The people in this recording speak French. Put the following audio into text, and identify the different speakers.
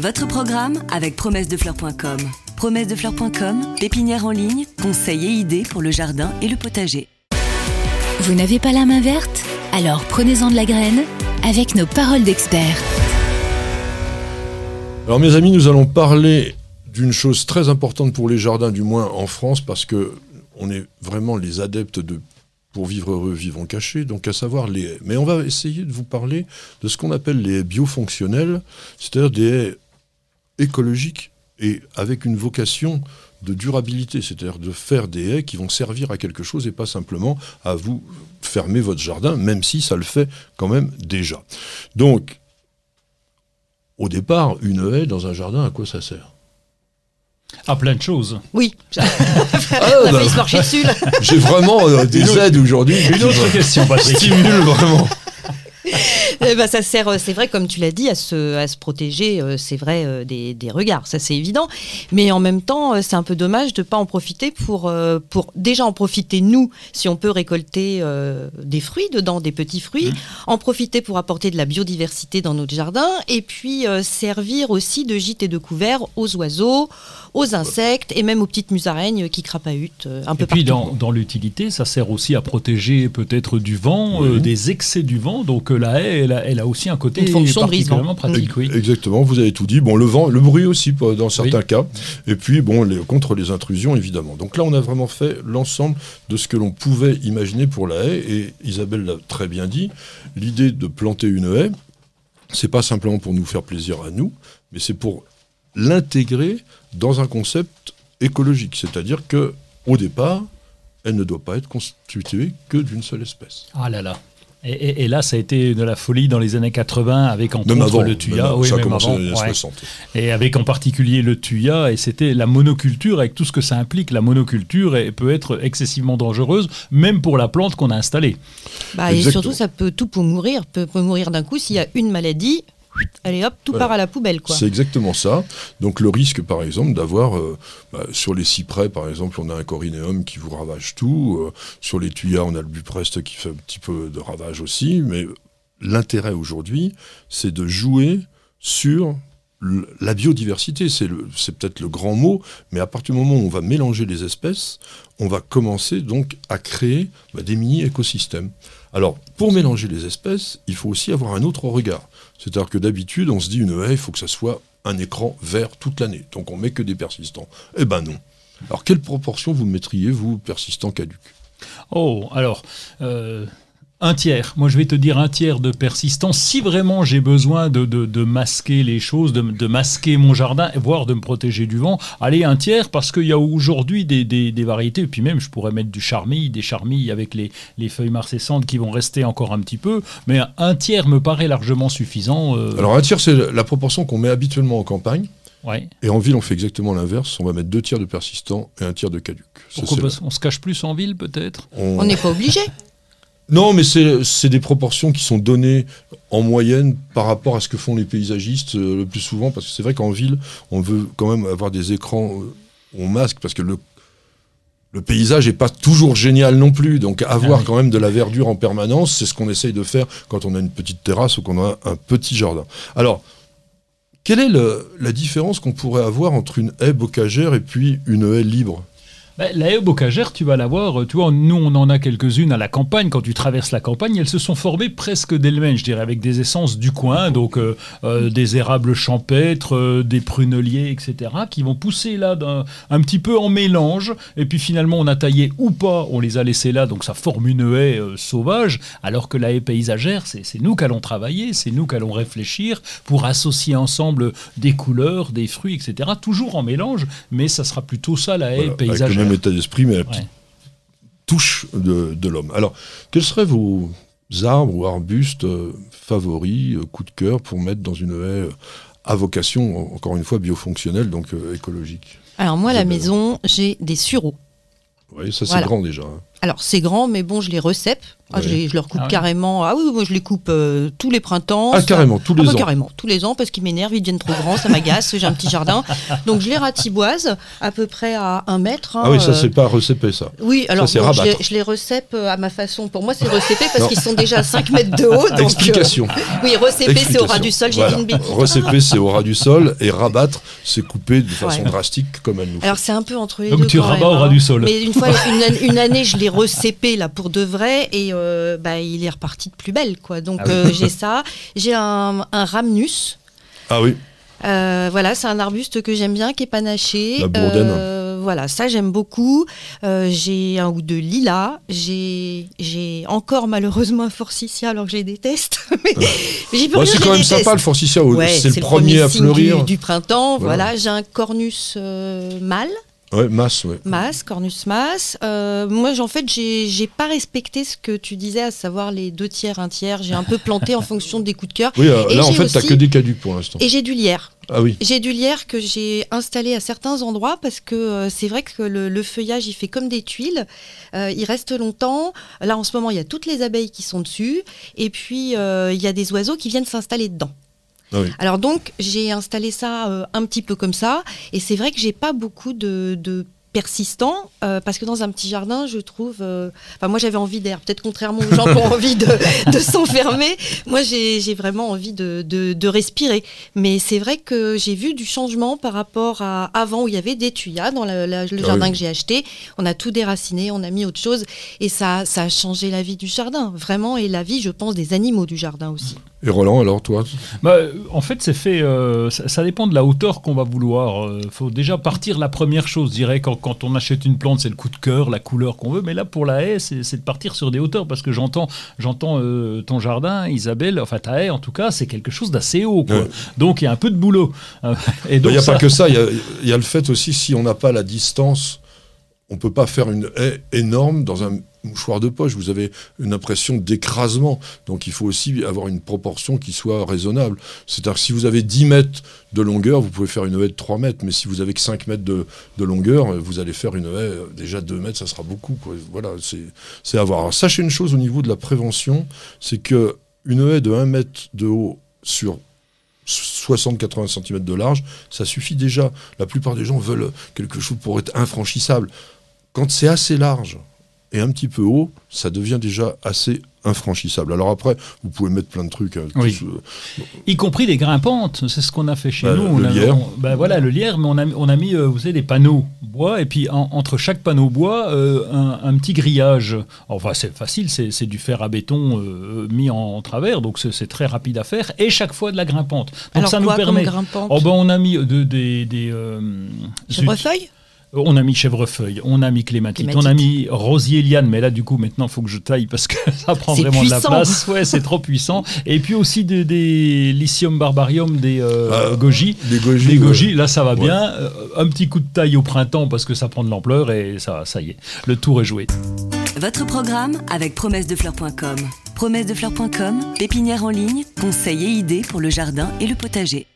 Speaker 1: Votre programme avec promessedefleurs.com. Promessedefleurs.com, pépinière en ligne, conseils et idées pour le jardin et le potager.
Speaker 2: Vous n'avez pas la main verte? Alors prenez-en de la graine avec nos paroles d'experts.
Speaker 3: Alors mes amis, nous allons parler d'une chose très importante pour les jardins, du moins en France, parce que on est vraiment les adeptes de pour vivre heureux, vivons cachés, donc à savoir les haies. Mais on va essayer de vous parler de ce qu'on appelle les haies biofonctionnelles, c'est-à-dire des haies écologiques et avec une vocation de durabilité, c'est-à-dire de faire des haies qui vont servir à quelque chose et pas simplement à vous fermer votre jardin, même si ça le fait quand même déjà. Donc, au départ, une haie dans un jardin, à quoi ça sert?
Speaker 4: À plein de choses.
Speaker 5: Oui.
Speaker 3: Ah, bah,
Speaker 5: dessus. là.
Speaker 3: J'ai vraiment euh, des aides aujourd'hui.
Speaker 4: Une autre question, Patrick.
Speaker 3: Stimule vraiment.
Speaker 5: Eh ben, ça sert, euh, c'est vrai, comme tu l'as dit, à se, à se protéger, euh, c'est vrai, euh, des, des regards, ça c'est évident. Mais en même temps, c'est un peu dommage de pas en profiter pour, pour déjà en profiter nous, si on peut récolter euh, des fruits dedans, des petits fruits, en profiter pour apporter de la biodiversité dans notre jardin, et puis euh, servir aussi de gîte et de couvert aux oiseaux, aux insectes et même aux petites musaraignes qui crapahutent euh, un peu
Speaker 4: Et puis
Speaker 5: partout.
Speaker 4: dans, dans l'utilité, ça sert aussi à protéger peut-être du vent, euh, des excès du vent. Donc euh, la haie, elle a, elle a aussi un côté particulièrement pratique. Oui.
Speaker 3: Exactement, vous avez tout dit. Bon, le vent, le bruit aussi dans certains cas. Et puis, bon, les- contre les intrusions, évidemment. Donc là, on a vraiment fait l'ensemble de ce que l'on pouvait imaginer pour la haie. Et Isabelle l'a très bien dit. L'idée de planter une haie, c'est pas simplement pour nous faire plaisir à nous, mais c'est pour l'intégrer dans un concept écologique. C'est-à-dire que, au départ, elle ne doit pas être constituée que d'une seule espèce.
Speaker 4: Ah là là. Et, et- et là, ça a été de la folie dans les années 80 avec entre
Speaker 3: Même avant,
Speaker 4: le tuya.
Speaker 3: avant,
Speaker 4: Oui,
Speaker 3: ça a
Speaker 4: même
Speaker 3: commencé
Speaker 4: avant,
Speaker 3: dans les années
Speaker 4: ouais.
Speaker 3: 60.
Speaker 4: Et avec en particulier le tuya, et c'était la monoculture avec tout ce que ça implique. La monoculture est- peut être excessivement dangereuse, même pour la plante qu'on a installée.
Speaker 5: Bah, et surtout, ça peut tout pour mourir, peut, peut mourir d'un coup s'il y a une maladie. Allez hop, tout
Speaker 3: Voilà.
Speaker 5: part à la poubelle, quoi.
Speaker 3: C'est exactement ça. Donc le risque, par exemple, d'avoir euh, bah, sur les cyprès, par exemple, on a un corinéum qui vous ravage tout. euh, sur les tuyas, on a le bupreste qui fait un petit peu de ravage aussi. Mais l'intérêt aujourd'hui, c'est de jouer sur la biodiversité. C'est peut-être le grand mot, mais à partir du moment où on va mélanger les espèces, on va commencer donc à créer bah, des mini-écosystèmes. Alors, pour mélanger les espèces, il faut aussi avoir un autre regard. C'est-à-dire que d'habitude, on se dit une haie, il faut que ça soit un écran vert toute l'année. Donc on met que des persistants. Eh ben non. Alors quelle proportion vous mettriez, vous, persistants caducs
Speaker 4: Oh, alors, euh, un tiers. Moi, je vais te dire un tiers de persistance. Si vraiment j'ai besoin de, de- de masquer les choses, de, de masquer mon jardin, voire de me protéger du vent, allez, un tiers, parce qu'il y a aujourd'hui des, des- des variétés. Et puis même, je pourrais mettre du charmille, des charmilles avec les, les feuilles marcescentes qui vont rester encore un petit peu. Mais un tiers me paraît largement suffisant. euh,
Speaker 3: Alors un tiers, c'est la proportion qu'on met habituellement en campagne.
Speaker 4: ouais.
Speaker 3: Et en ville, on fait exactement l'inverse. On va mettre deux tiers de persistants et un tiers de. Ça,
Speaker 4: parce- on se cache plus en ville, peut-être?
Speaker 3: On
Speaker 5: n'est pas obligé.
Speaker 3: Non, mais c'est des proportions qui sont données en moyenne par rapport à ce que font les paysagistes euh, le plus souvent, parce que c'est vrai qu'en ville, on veut quand même avoir des écrans euh, où on masque, parce que le, le paysage n'est pas toujours génial non plus. Donc avoir
Speaker 4: Ah oui.
Speaker 3: quand même de la verdure en permanence, c'est ce qu'on essaye de faire quand on a une petite terrasse ou qu'on a un petit jardin. Alors, quelle est le- la différence qu'on pourrait avoir entre une haie bocagère et puis une haie libre?
Speaker 4: Ben, la haie bocagère, tu vas la voir, euh, tu vois, nous on en a quelques-unes à la campagne, quand tu traverses la campagne, elles se sont formées presque d'elles-mêmes, je dirais, avec des essences du coin, donc euh, euh, des érables champêtres, euh, des pruneliers, etc., qui vont pousser là d'un- un petit peu en mélange, et puis finalement on a taillé ou pas, on les a laissés là, donc ça forme une haie euh, sauvage, alors que la haie paysagère, c'est nous qu'allons travailler, c'est nous qu'allons réfléchir pour associer ensemble des couleurs, des fruits, etc., toujours en mélange, mais ça sera plutôt ça la haie
Speaker 3: Voilà,
Speaker 4: paysagère.
Speaker 3: Même état d'esprit, mais la petite
Speaker 4: Ouais.
Speaker 3: touche de, de l'homme. Alors, quels seraient vos arbres ou arbustes euh, favoris, euh, coup de cœur, pour mettre dans une haie euh, à vocation, en- encore une fois, biofonctionnelle, donc écologique?
Speaker 5: Alors moi, à la maison, j'ai des sureaux.
Speaker 3: Oui, ça c'est
Speaker 5: Voilà.
Speaker 3: grand déjà.
Speaker 5: Alors c'est grand, mais bon, je les recèpe. Ah, je, les- je leur coupe
Speaker 4: Ah
Speaker 5: carrément. Ah oui, moi je les coupe euh, tous les printemps.
Speaker 3: Ah, carrément, tous
Speaker 5: Ah
Speaker 3: les
Speaker 5: bah,
Speaker 3: ans.
Speaker 5: Carrément, tous les ans, parce qu'ils m'énervent, ils deviennent trop grands, ça m'agace, j'ai un petit jardin. Donc je les ratiboise à peu près à un mètre. hein,
Speaker 3: Ah oui, ça,
Speaker 5: euh,
Speaker 3: c'est pas recépé, ça.
Speaker 5: Oui, alors bon, je, les, je les recèpe euh, à ma façon. Pour moi, c'est recépé parce qu'ils sont déjà à 5 mètres de haut. Donc, euh,
Speaker 3: Explication.
Speaker 5: oui, recépé, c'est au ras du sol, j'ai
Speaker 3: Voilà.
Speaker 5: dit une bêtise.
Speaker 3: Recéper, c'est au ras du sol, et rabattre, c'est couper de façon
Speaker 5: Ouais.
Speaker 3: drastique, comme elle nous fait.
Speaker 5: Alors c'est un peu entre les
Speaker 4: Donc
Speaker 5: deux.
Speaker 4: tu
Speaker 5: quand
Speaker 4: rabats au ras
Speaker 5: hein.
Speaker 4: du sol.
Speaker 5: Mais une fois, une, an- une année, je recépé là pour de vrai et euh, bah, il est reparti de plus belle quoi. Donc
Speaker 4: Ah oui.
Speaker 5: euh, j'ai ça, j'ai un, un rhamnus.
Speaker 3: Ah oui,
Speaker 5: Euh, voilà, c'est un arbuste que j'aime bien, qui est panaché.
Speaker 3: La bourdaine.
Speaker 5: Euh, voilà, ça j'aime beaucoup. Euh, j'ai un ou deux lilas. J'ai, j'ai encore malheureusement un forsythia alors que je les déteste. mais
Speaker 3: Bah, c'est quand même
Speaker 5: déteste.
Speaker 3: sympa le forsythia,
Speaker 5: Ouais,
Speaker 3: c'est le premier à fleurir.
Speaker 5: du, du printemps.
Speaker 3: Voilà.
Speaker 5: Voilà, j'ai un cornus mâle.
Speaker 3: Ouais, masse, ouais.
Speaker 5: Mas, Cornus Mas. Euh, moi, en fait, j'ai pas respecté ce que tu disais, à savoir les deux tiers, un tiers. J'ai un peu planté en fonction des coups de cœur.
Speaker 3: Oui, euh,
Speaker 5: Et
Speaker 3: là, en fait, t'as que des caducs pour l'instant.
Speaker 5: Et j'ai du lierre.
Speaker 3: Ah oui.
Speaker 5: J'ai du lierre que j'ai installé à certains endroits parce que euh, c'est vrai que le, le feuillage, il fait comme des tuiles. Euh, il reste longtemps. Là, en ce moment, il y a toutes les abeilles qui sont dessus. Et puis, il y a des oiseaux qui viennent s'installer dedans.
Speaker 3: Ah.
Speaker 5: Alors donc, j'ai installé ça euh, un petit peu comme ça, et c'est vrai que j'ai pas beaucoup de persistants, euh, parce que dans un petit jardin, je trouve... euh, Enfin, moi, j'avais envie d'air, peut-être contrairement aux gens qui ont envie de, de s'enfermer. Moi, j'ai j'ai vraiment envie de, de- de respirer. Mais c'est vrai que j'ai vu du changement par rapport à avant, où il y avait des tuyas dans la- la- le
Speaker 3: Ah
Speaker 5: jardin
Speaker 3: oui.
Speaker 5: que j'ai acheté. On a tout déraciné, on a mis autre chose, et ça, ça a changé la vie du jardin, vraiment, et la vie, je pense, des animaux du jardin aussi.
Speaker 3: Et Roland, alors, toi?
Speaker 4: Bah, en fait, c'est fait. euh, ça, ça dépend de la hauteur qu'on va vouloir. Il faut déjà partir la première chose. Je dirais quand, quand on achète une plante, c'est le coup de cœur, la couleur qu'on veut. Mais là, pour la haie, c'est de partir sur des hauteurs parce que j'entends, j'entends euh, ton jardin, Isabelle. Enfin, ta haie, en tout cas, c'est quelque chose d'assez haut. quoi.
Speaker 3: Ouais.
Speaker 4: Donc, il y a un peu de boulot. Euh, Et
Speaker 3: Il
Speaker 4: donc,
Speaker 3: n'y a
Speaker 4: ça-
Speaker 3: pas que ça, il y y a le fait aussi, si on n'a pas la distance, on peut pas faire une haie énorme dans un mouchoir de poche. Vous avez une impression d'écrasement. Donc il faut aussi avoir une proportion qui soit raisonnable. C'est-à-dire que si vous avez 10 mètres de longueur, vous pouvez faire une haie de 3 mètres. Mais si vous avez que 5 mètres de, de longueur, vous allez faire une haie, euh, déjà 2 mètres, ça sera beaucoup. Voilà, c'est c'est à voir. Alors, sachez une chose au niveau de la prévention, c'est que une haie de 1 mètre de haut sur 60-80 cm de large, ça suffit déjà. La plupart des gens veulent quelque chose pour être infranchissable. Quand c'est assez large et un petit peu haut, ça devient déjà assez infranchissable. Alors après, vous pouvez mettre plein de trucs. hein,
Speaker 4: Oui.
Speaker 3: tous, euh,
Speaker 4: Y compris des grimpantes, c'est ce qu'on a fait chez
Speaker 3: Bah,
Speaker 4: nous.
Speaker 3: le
Speaker 4: on a,
Speaker 3: lierre.
Speaker 4: on- bah, voilà, le lierre, mais on a, on a mis, euh, vous savez, des panneaux bois, et puis en- entre chaque panneau bois, euh, un, un petit grillage. Enfin, c'est facile, c'est c'est du fer à béton euh, mis en, en travers, donc c'est c'est très rapide à faire, et chaque fois de la grimpante. Donc
Speaker 5: Alors
Speaker 4: ça
Speaker 5: quoi
Speaker 4: nous permet.
Speaker 5: comme grimpante?
Speaker 4: Oh ben on a mis de- des, des euh, zut.
Speaker 5: Chèvrefeuille
Speaker 4: on a mis chèvrefeuille, on a mis clématite,
Speaker 5: Clématite.
Speaker 4: on a mis rosier liane, mais là du coup maintenant il faut que je taille parce que ça prend vraiment de la
Speaker 5: puissant.
Speaker 4: place. Ouais, c'est trop puissant. Et puis aussi des, des lithium barbarium, des euh,
Speaker 3: Ah,
Speaker 4: goji.
Speaker 3: des goji.
Speaker 4: Des
Speaker 3: ouais.
Speaker 4: goji, là ça va
Speaker 3: Ouais.
Speaker 4: bien. Euh, un petit coup de taille au printemps parce que ça prend de l'ampleur et ça, ça y est, le tour est joué.
Speaker 1: Votre programme avec promessedefleurs.com. Promessedefleurs.com, pépinière en ligne, conseils et idées pour le jardin et le potager.